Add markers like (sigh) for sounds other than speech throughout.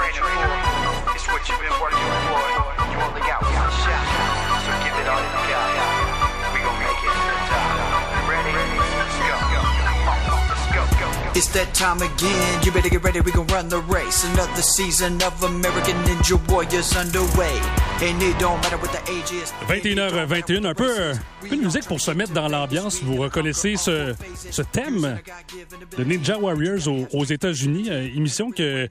training for. It's what you've been working for. You only got one shot, so give it all you got. We gon' make it to the top. You ready? Let's go. Let's go. Go. It's that time again. You better get ready, we gon' run the race. Another season of American Ninja Warriors underway. And it don't matter what the age is. 21h21, un peu, euh, un peu de musique pour se mettre dans l'ambiance. Vous reconnaissez ce, ce thème de Ninja Warriors aux, aux États-Unis, euh, émission que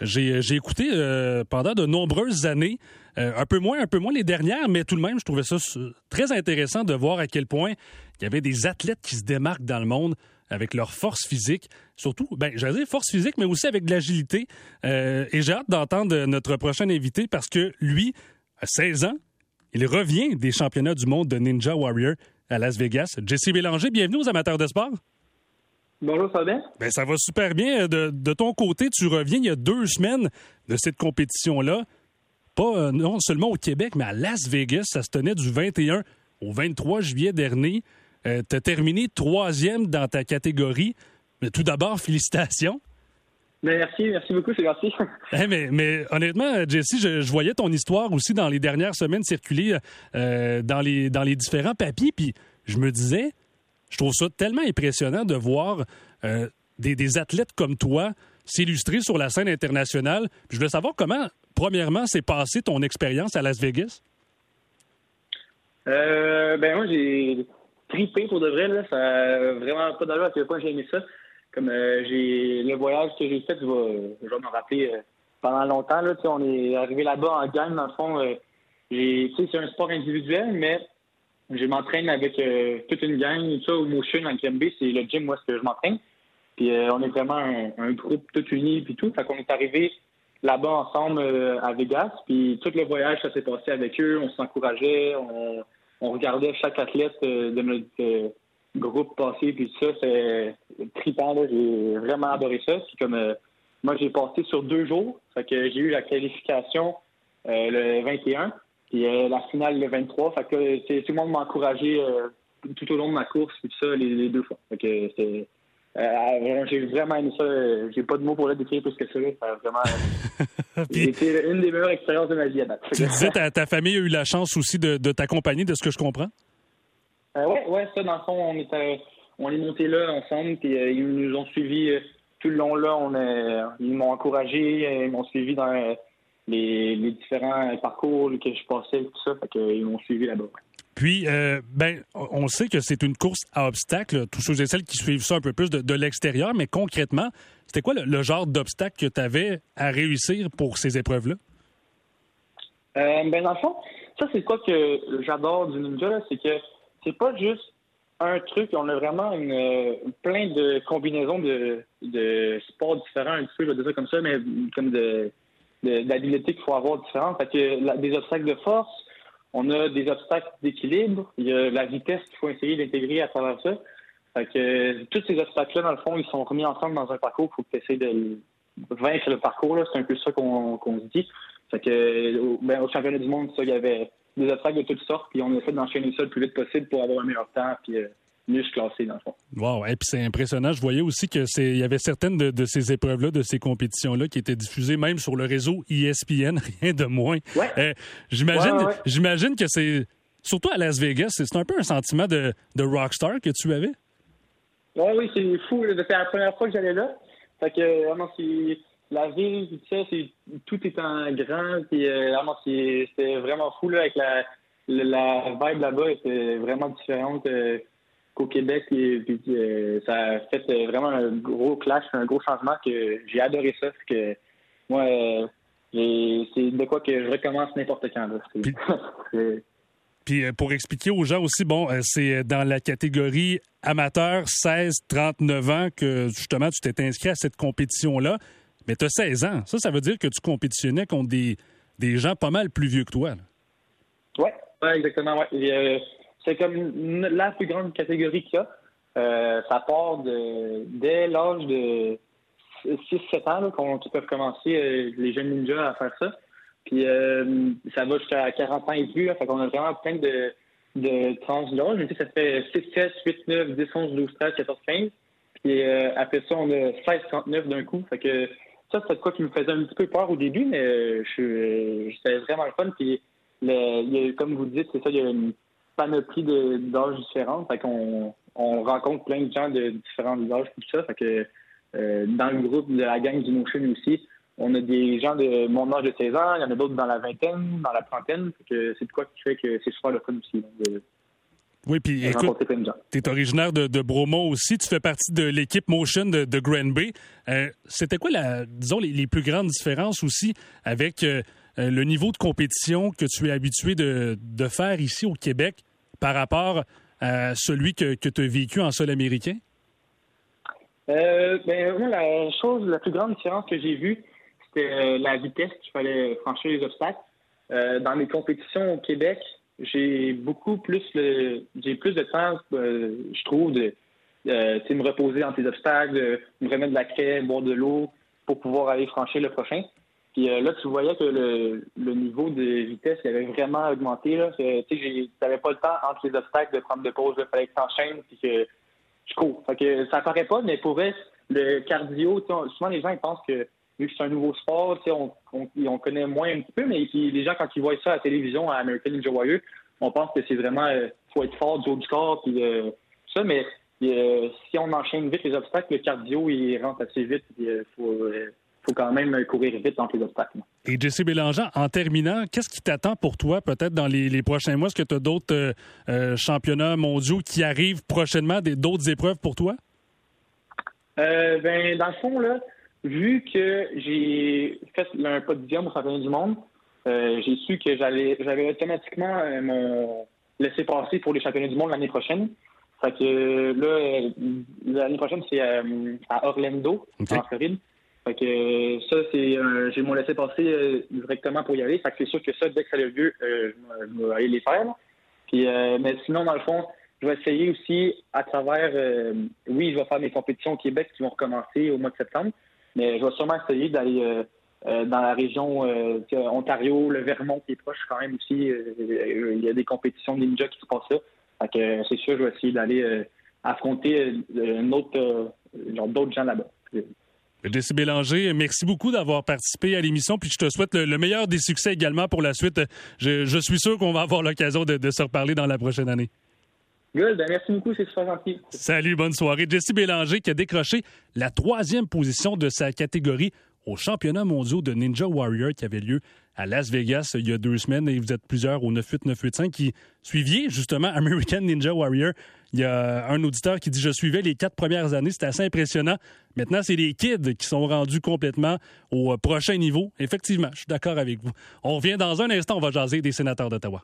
j'ai j'ai écoutée euh, pendant de nombreuses années. Euh, un peu moins, un peu moins les dernières, mais tout de même, je trouvais ça euh, très intéressant de voir à quel point il y avait des athlètes qui se démarquent dans le monde avec leur force physique, surtout, ben, j'allais dire force physique, mais aussi avec de l'agilité. Euh, et j'ai hâte d'entendre notre prochain invité parce que lui, à 16 ans, il revient des championnats du monde de Ninja Warrior à Las Vegas. Jesse Bélanger, bienvenue aux amateurs de sport. Bonjour, ça va bien? Ben, ça va super bien. De, de ton côté, tu reviens il y a deux semaines de cette compétition-là. Pas euh, non seulement au Québec, mais à Las Vegas. Ça se tenait du 21 au 23 juillet dernier. Euh, tu as terminé troisième dans ta catégorie. Mais tout d'abord, (laughs) félicitations. Ben, merci, merci beaucoup, c'est merci. Eh, mais, mais honnêtement, Jesse, je, je voyais ton histoire aussi dans les dernières semaines circuler euh, dans, les, dans les différents papiers. Puis je me disais, je trouve ça tellement impressionnant de voir euh, des, athlètes comme toi s'illustrer sur la scène internationale. Je voulais savoir comment, premièrement, s'est passée ton expérience à Las Vegas? Euh, ben moi j'ai tripé pour de vrai là, ça a vraiment pas d'allure à quel point j'ai aimé ça. Comme euh, j'ai le voyage que j'ai fait, je vais, je rappeler pendant longtemps là. On est arrivé là-bas en gang dans le fond. c'est un sport individuel, mais je m'entraîne avec euh, toute une gang. Sais, au Motion en KMB, c'est le gym où est-ce que je m'entraîne. Puis euh, on est vraiment un, groupe tout uni puis tout. Fait qu'on est arrivé là-bas ensemble euh, à Vegas. Puis tout le voyage, ça s'est passé avec eux. On s'encourageait, on, regardait chaque athlète de notre groupe passer. Puis ça, c'est trippant. J'ai vraiment adoré ça. Puis comme moi, j'ai passé sur deux jours. Fait que j'ai eu la qualification le 21 puis euh, la finale le 23. Fait que euh, c'est- tout le monde m'a encouragé euh, tout au long de ma course puis tout ça les, les deux fois. Fait que c'est euh, j'ai vraiment aimé ça. J'ai pas de mots pour le décrire plus que ça. Ça vraiment (laughs) été une des meilleures expériences de ma vie à date. tu disais ta, ta famille a eu la chance aussi de, de t'accompagner, de ce que je comprends? Euh, ouais, ouais, ça, dans le fond, on était, on est monté là ensemble, puis euh, ils nous ont suivis tout le long là. On ils m'ont encouragé, ils m'ont suivi dans les, les différents parcours que je passais, tout ça. Fait que, euh, ils m'ont suivi là-bas. Puis, euh, ben, on sait que c'est une course à obstacles. Tous ceux et celles qui suivent ça un peu plus de, de l'extérieur, mais concrètement, c'était quoi le, le genre d'obstacle que tu avais à réussir pour ces épreuves-là? Euh, ben dans le fond, ça c'est quoi que j'adore du ninja, c'est que c'est pas juste un truc, on a vraiment une, euh, plein de combinaisons de, de sports différents, un petit peu, je vais dire ça comme ça, mais comme de d'habiletés qu'il faut avoir différentes. Fait que la- des obstacles de force, on a des obstacles d'équilibre, il y a la vitesse qu'il faut essayer d'intégrer à travers ça. Fait que euh, tous ces obstacles-là, dans le fond, ils sont remis ensemble dans un parcours. Il faut que tu essaies de vaincre le parcours. C'est un peu ça qu'on qu'on se dit. Fait au, ben, au championnat du monde, ça, il y avait des obstacles de toutes sortes, puis on fait d'enchaîner ça le plus vite possible pour avoir un meilleur temps, puis euh, dans le fond. Wow, et puis c'est impressionnant. Je voyais aussi que c'est, il y avait certaines de, de ces épreuves-là, de ces compétitions-là, qui étaient diffusées même sur le réseau ESPN, (laughs) rien de moins. Ouais. Euh, j'imagine, Ouais, ouais, ouais. j'imagine que c'est, surtout à Las Vegas, c'est, un peu un sentiment de, de rockstar que tu avais. Ouais, oui, c'est fou. C'était la première fois que j'allais là. Fait que vraiment, c'est la ville, tout ça, c'est tout est en grand. Puis euh, vraiment, c'était vraiment fou là, avec la, la, la vibe là-bas était vraiment différente euh, qu'au Québec. Et, puis euh, ça a fait euh, vraiment un gros clash, un gros changement que j'ai adoré ça. Fait que moi, euh, c'est de quoi que je recommence n'importe quand. Là. Puis- (laughs) pour expliquer aux gens aussi, bon, c'est dans la catégorie amateur 16-39 ans que justement tu t'es inscrit à cette compétition-là. Mais tu as 16 ans. Ça, ça veut dire que tu compétitionnais contre des, des gens pas mal plus vieux que toi. là. Ouais, ouais, exactement. Ouais. Et, euh, c'est comme la plus grande catégorie qu'il y a. Euh, ça part de dès l'âge de 6-7 ans qu'on peuvent commencer euh, les jeunes ninjas à faire ça. Puis euh, ça va jusqu'à 40 ans et plus. Là, fait qu'on a vraiment plein de, de tranches d'âge. Mais ça fait 6, 7, 8, 9, 10, 11, 12, 13, 14, 15. Puis euh, après ça, on a 16, 39 d'un coup. Fait que ça, c'était quoi qui me faisait un petit peu peur au début, mais euh, je, c'était vraiment le fun. Puis, le, il y a, comme vous dites, c'est ça, il y a une panoplie d'âges différents. Fait qu'on on rencontre plein de gens de différents âges, tout ça. Fait que euh, dans le groupe de la gang du Motion aussi, on a des gens de mon âge de 16 ans, il y en a d'autres dans la vingtaine, dans la trentaine. C'est de quoi qui fait que c'est super le fun aussi, de, Oui, puis écoute, rencontrer plein de gens. tu es originaire de, de Bromont aussi. Tu fais partie de l'équipe Motion de, de Granby. Euh, C'était quoi, la, disons, les, les plus grandes différences aussi avec euh, le niveau de compétition que tu es habitué de, de faire ici au Québec par rapport à celui que, que tu as vécu en sol américain? Euh, ben, la chose, la plus grande différence que j'ai vue, c'était euh, la vitesse qu'il fallait franchir les obstacles. Euh, dans mes compétitions au Québec, j'ai beaucoup plus le, j'ai plus de temps, euh, je trouve, de euh, me reposer dans tes obstacles, de me remettre de la craie, boire de l'eau pour pouvoir aller franchir le prochain. Puis euh, là, tu voyais que le, le niveau de vitesse il avait vraiment augmenté. Là. Euh, Tu n'avais pas le temps entre les obstacles de prendre de pause. Il fallait que tu puis que je cours. Fait que ça paraît pas, mais pour vrai, le cardio, tu souvent les gens ils pensent que vu que c'est un nouveau sport, tu on, on, on connaît moins un petit peu, mais puis les gens, quand ils voient ça à la télévision, à American Ninja Warrior, on pense que c'est vraiment euh, faut être fort du haut du corps, puis euh, ça, mais euh, si on enchaîne vite les obstacles, le cardio, il rentre assez vite, faut, euh, faut quand même courir vite entre les obstacles. Et Jesse Bélangeant, en terminant, qu'est-ce qui t'attend pour toi peut-être dans les, les prochains mois? Est-ce que tu as d'autres euh, euh, championnats mondiaux qui arrivent prochainement, d'autres épreuves pour toi? Euh, ben, dans le fond, là, vu que j'ai fait un podium au championnat du monde, j'ai su que j'allais j'avais automatiquement mon laissé passer pour les championnats du monde l'année prochaine. Fait que là, l'année prochaine, c'est à Orlando, en Floride. Fait que euh, ça, c'est euh, j'ai mon laissé passer directement pour y aller. Fait que c'est sûr que ça, dès que ça a lieu, euh, je vais- aller les faire. là. Puis, euh, mais sinon, dans le fond, je vais essayer aussi à travers. euh, oui, je vais faire mes compétitions au Québec qui vont recommencer au mois de septembre, mais je vais sûrement essayer d'aller euh, euh, dans la région euh, Ontario, le Vermont qui est proche quand même aussi. euh, il y a des compétitions de ninja qui se passent là. Fait que euh, c'est sûr, je vais essayer d'aller euh, affronter euh, un autre, euh, genre d'autres gens là-bas. Jesse Bélanger, merci beaucoup d'avoir participé à l'émission, puis je te souhaite le, le meilleur des succès également pour la suite. Je, je suis sûr qu'on va avoir l'occasion de, de se reparler dans la prochaine année. Good, ben merci beaucoup, c'est super gentil. Salut, bonne soirée. Jesse Bélanger qui a décroché la troisième position de sa catégorie au championnat mondial de Ninja Warrior qui avait lieu à Las Vegas il y a deux semaines et vous êtes plusieurs au 98985 qui suiviez justement American Ninja Warrior. Il y a un auditeur qui dit Je suivais les quatre premières années, c'était assez impressionnant. Maintenant, c'est les kids qui sont rendus complètement au prochain niveau. Effectivement, je suis d'accord avec vous. On revient dans un instant, on va jaser des sénateurs d'Ottawa.